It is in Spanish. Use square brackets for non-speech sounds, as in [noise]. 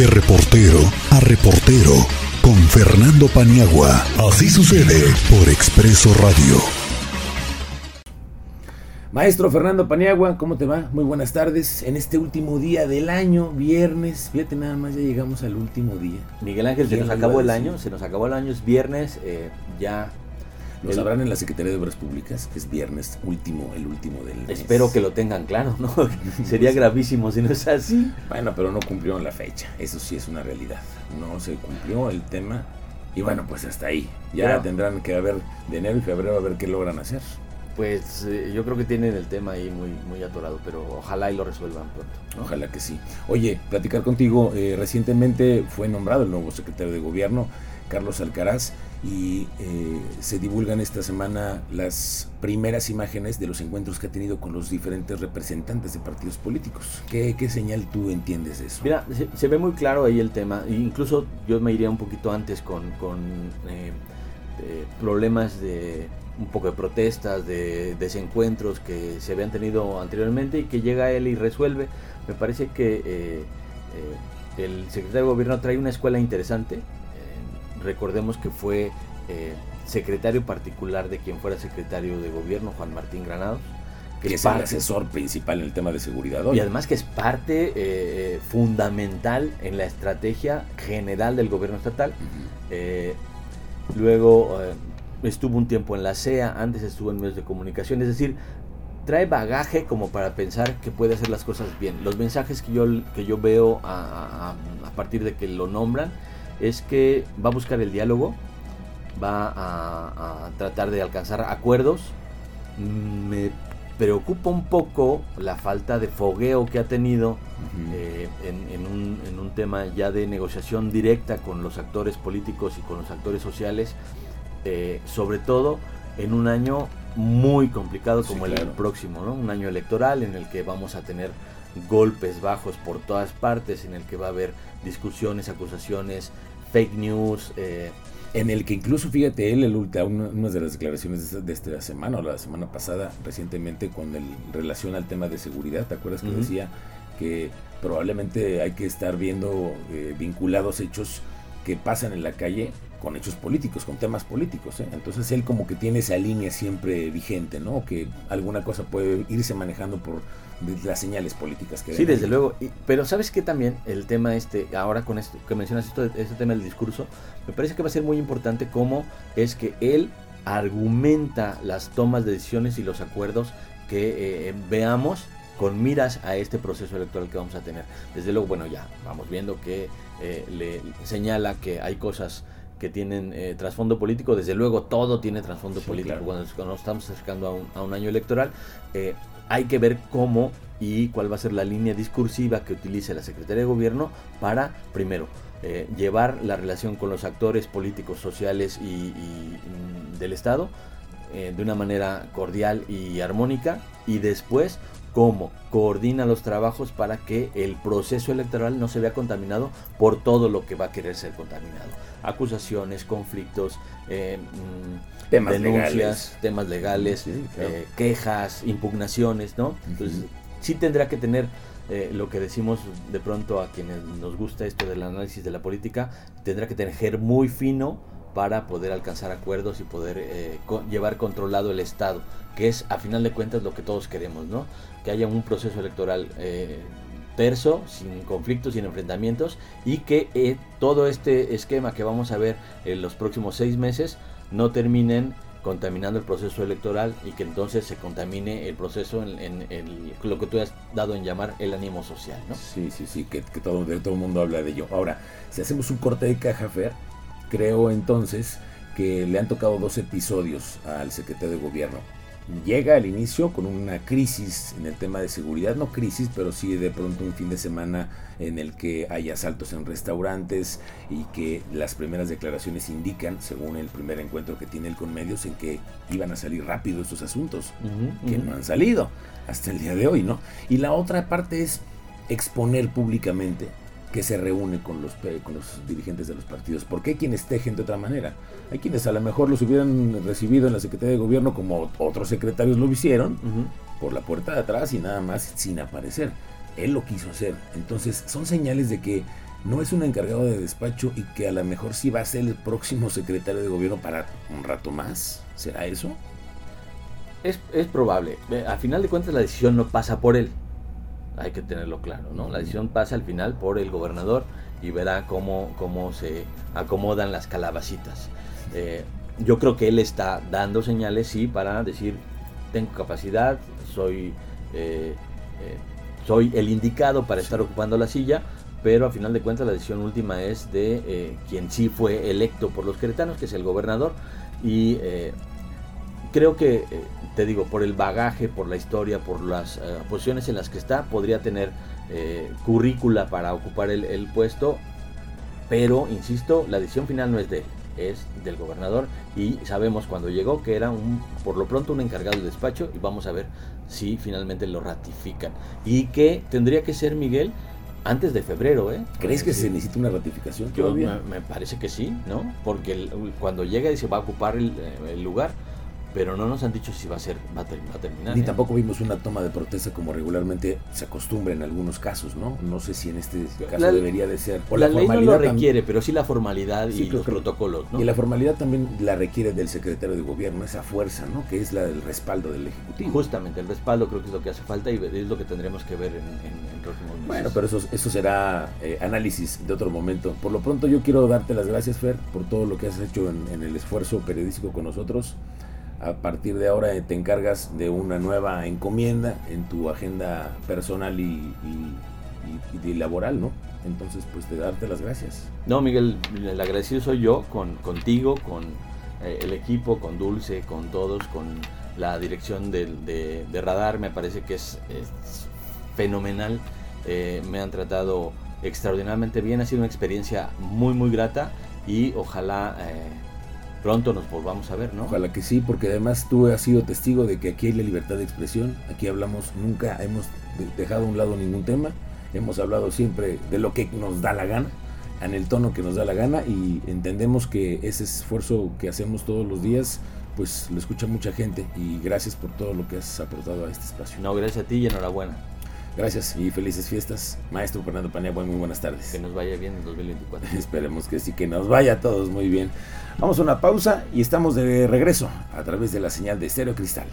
De reportero a reportero con Fernando Paniagua. Así sucede por Expreso Radio. Maestro Fernando Paniagua, ¿cómo te va? Muy buenas tardes. En este último día del año, viernes, fíjate nada más, ya llegamos al último día. Miguel Ángel, se nos acabó el año, se nos acabó el año, es viernes, eh, ya lo sabrán en la Secretaría de Obras Públicas, que es viernes último, el último del mes. Espero que lo tengan claro, ¿no? [laughs] Sería gravísimo si no es así. Bueno, pero no cumplieron la fecha, eso sí es una realidad. No se cumplió el tema y bueno, pues hasta ahí. Ya tendrán que ver de enero y febrero a ver qué logran hacer. Pues eh, yo creo que tienen el tema ahí muy, muy atorado, pero ojalá y lo resuelvan pronto. Ojalá que sí. Oye, platicar contigo, eh, recientemente fue nombrado el nuevo secretario de gobierno, Carlos Alcaraz y eh, se divulgan esta semana las primeras imágenes de los encuentros que ha tenido con los diferentes representantes de partidos políticos. ¿Qué, señal tú entiendes de eso? Mira, se, ve muy claro ahí el tema, e incluso yo me iría un poquito antes con, eh, problemas de un poco de protestas, de desencuentros que se habían tenido anteriormente y que llega él y resuelve. Me parece que eh, el secretario de gobierno trae una escuela interesante, recordemos que fue eh, secretario particular de quien fuera secretario de gobierno, Juan Martín Granados. Que, es, el asesor principal en el tema de seguridad Y además que es parte eh, fundamental en la estrategia general del gobierno estatal. Eh, luego estuvo un tiempo en la CEA, antes estuvo en medios de comunicación, es decir, trae bagaje como para pensar que puede hacer las cosas bien. Los mensajes que yo, que yo veo a partir de que lo nombran es que va a buscar el diálogo, va a, tratar de alcanzar acuerdos. Me preocupa un poco la falta de fogueo que ha tenido eh, en, un, tema ya de negociación directa con los actores políticos y con los actores sociales, eh, sobre todo en un año muy complicado como el próximo, ¿no? un año electoral en el que vamos a tener golpes bajos por todas partes, en el que va a haber discusiones, acusaciones, fake news. Eh, en el que incluso, fíjate, él, el, una de las declaraciones de esta, semana o la semana pasada, recientemente, con el relación al tema de seguridad, ¿te acuerdas que decía que probablemente hay que estar viendo eh, vinculados hechos que pasan en la calle con hechos políticos, con temas políticos. ¿eh? Entonces él como que tiene esa línea siempre vigente, ¿no? Que alguna cosa puede irse manejando por las señales políticas que Sí, desde luego. pero sabes que también el tema este, ahora con esto que mencionas esto, este tema del discurso, me parece que va a ser muy importante cómo es que él argumenta las tomas de decisiones y los acuerdos que eh, veamos con miras a este proceso electoral que vamos a tener. Desde luego, bueno, ya vamos viendo que eh, le señala que hay cosas que tienen eh, trasfondo político, desde luego todo tiene trasfondo político cuando, nos estamos acercando a un, a un año electoral. Eh, hay que ver cómo y cuál va a ser la línea discursiva que utilice la Secretaría de Gobierno para, primero, eh, llevar la relación con los actores políticos, sociales y, mm, del Estado de una manera cordial y armónica y después cómo coordina los trabajos para que el proceso electoral no se vea contaminado por todo lo que va a querer ser contaminado acusaciones, conflictos, eh, mm, temas denuncias, legales. temas legales, eh, quejas, impugnaciones, ¿no? Entonces, sí tendrá que tener eh, lo que decimos de pronto a quienes nos gusta esto del análisis de la política, tendrá que tener muy fino para poder alcanzar acuerdos y poder llevar controlado el Estado, que es a final de cuentas lo que todos queremos, ¿no? Que haya un proceso electoral terso, sin conflictos, sin enfrentamientos y que eh, todo este esquema que vamos a ver en los próximos seis meses no terminen contaminando el proceso electoral y que entonces se contamine el proceso en, lo que tú has dado en llamar el ánimo social, ¿no? Sí, sí, sí, que, todo, todo el mundo habla de ello. Ahora, si hacemos un corte de caja, Fer, creo entonces que le han tocado dos episodios al secretario de gobierno llega al inicio con una crisis en el tema de seguridad, no crisis, pero sí de pronto un fin de semana en el que hay asaltos en restaurantes y que las primeras declaraciones indican, según el primer encuentro que tiene él con medios, en que iban a salir rápido estos asuntos, que no han salido hasta el día de hoy, ¿no? Y la otra parte es exponer públicamente que se reúne con los, con los dirigentes de los partidos. Porque hay quienes tejen de otra manera. Hay quienes a lo mejor los hubieran recibido en la Secretaría de Gobierno como otros secretarios lo hicieron, por la puerta de atrás y nada más sin aparecer. Él lo quiso hacer. Entonces son señales de que no es un encargado de despacho y que a lo mejor sí va a ser el próximo secretario de gobierno para un rato más. ¿Será eso? Es, es probable. Al final de cuentas la decisión no pasa por él. Hay que tenerlo claro, ¿no? La decisión pasa al final por el gobernador y verá cómo, cómo se acomodan las calabacitas. Eh, yo creo que él está dando señales, sí, para decir, tengo capacidad, soy, eh, eh, soy el indicado para estar ocupando la silla, pero a final de cuentas la decisión última es de quien sí fue electo por los queretanos, que es el gobernador, y creo que, te digo, por el bagaje, por la historia, por las posiciones en las que está, podría tener currícula para ocupar el, el puesto, pero, insisto, la decisión final no es de él es del gobernador y sabemos cuando llegó que era un por lo pronto un encargado de despacho y vamos a ver si finalmente lo ratifican y que tendría que ser Miguel antes de febrero, ¿eh? ¿Crees que se necesita una ratificación Yo Me, parece que sí, ¿no? Porque cuando llega y se va a ocupar el, el lugar, pero no nos han dicho si va a ser va a, terminar. Ni ¿eh? tampoco vimos una toma de protesta como regularmente se acostumbra en algunos casos, ¿no? No sé si en este caso debería de ser. O la, ley no lo requiere, pero sí la formalidad y los protocolos, ¿no? Y la formalidad también la requiere del secretario de gobierno, esa fuerza, ¿no? Que es la del respaldo del ejecutivo. Justamente, el respaldo creo que es lo que hace falta y es lo que tendremos que ver en, en, próximos meses. Bueno, pero eso, eso será eh, análisis de otro momento. Por lo pronto yo quiero darte las gracias, Fer, por todo lo que has hecho en, en el esfuerzo periodístico con nosotros a partir de ahora te encargas de una nueva encomienda en tu agenda personal y, laboral, ¿no? Entonces, pues de darte las gracias. No, Miguel, el agradecido soy yo, con, contigo, con eh, el equipo, con Dulce, con todos, con la dirección de, Radar, me parece que es, fenomenal. Eh, me han tratado extraordinariamente bien, ha sido una experiencia muy, muy grata y ojalá... Eh, pronto nos volvamos a ver, ¿no? Ojalá que sí, porque además tú has sido testigo de que aquí hay la libertad de expresión, aquí hablamos, nunca hemos dejado a un lado ningún tema, hemos hablado siempre de lo que nos da la gana, en el tono que nos da la gana y entendemos que ese esfuerzo que hacemos todos los días, pues lo escucha mucha gente y gracias por todo lo que has aportado a este espacio. No, gracias a ti y enhorabuena. Gracias y felices fiestas. Maestro Fernando Paniagua, muy buenas tardes. Que nos vaya bien en [laughs] 2024. Esperemos que sí, que nos vaya a todos muy bien. Vamos a una pausa y estamos de regreso a través de la señal de Estéreo Cristal.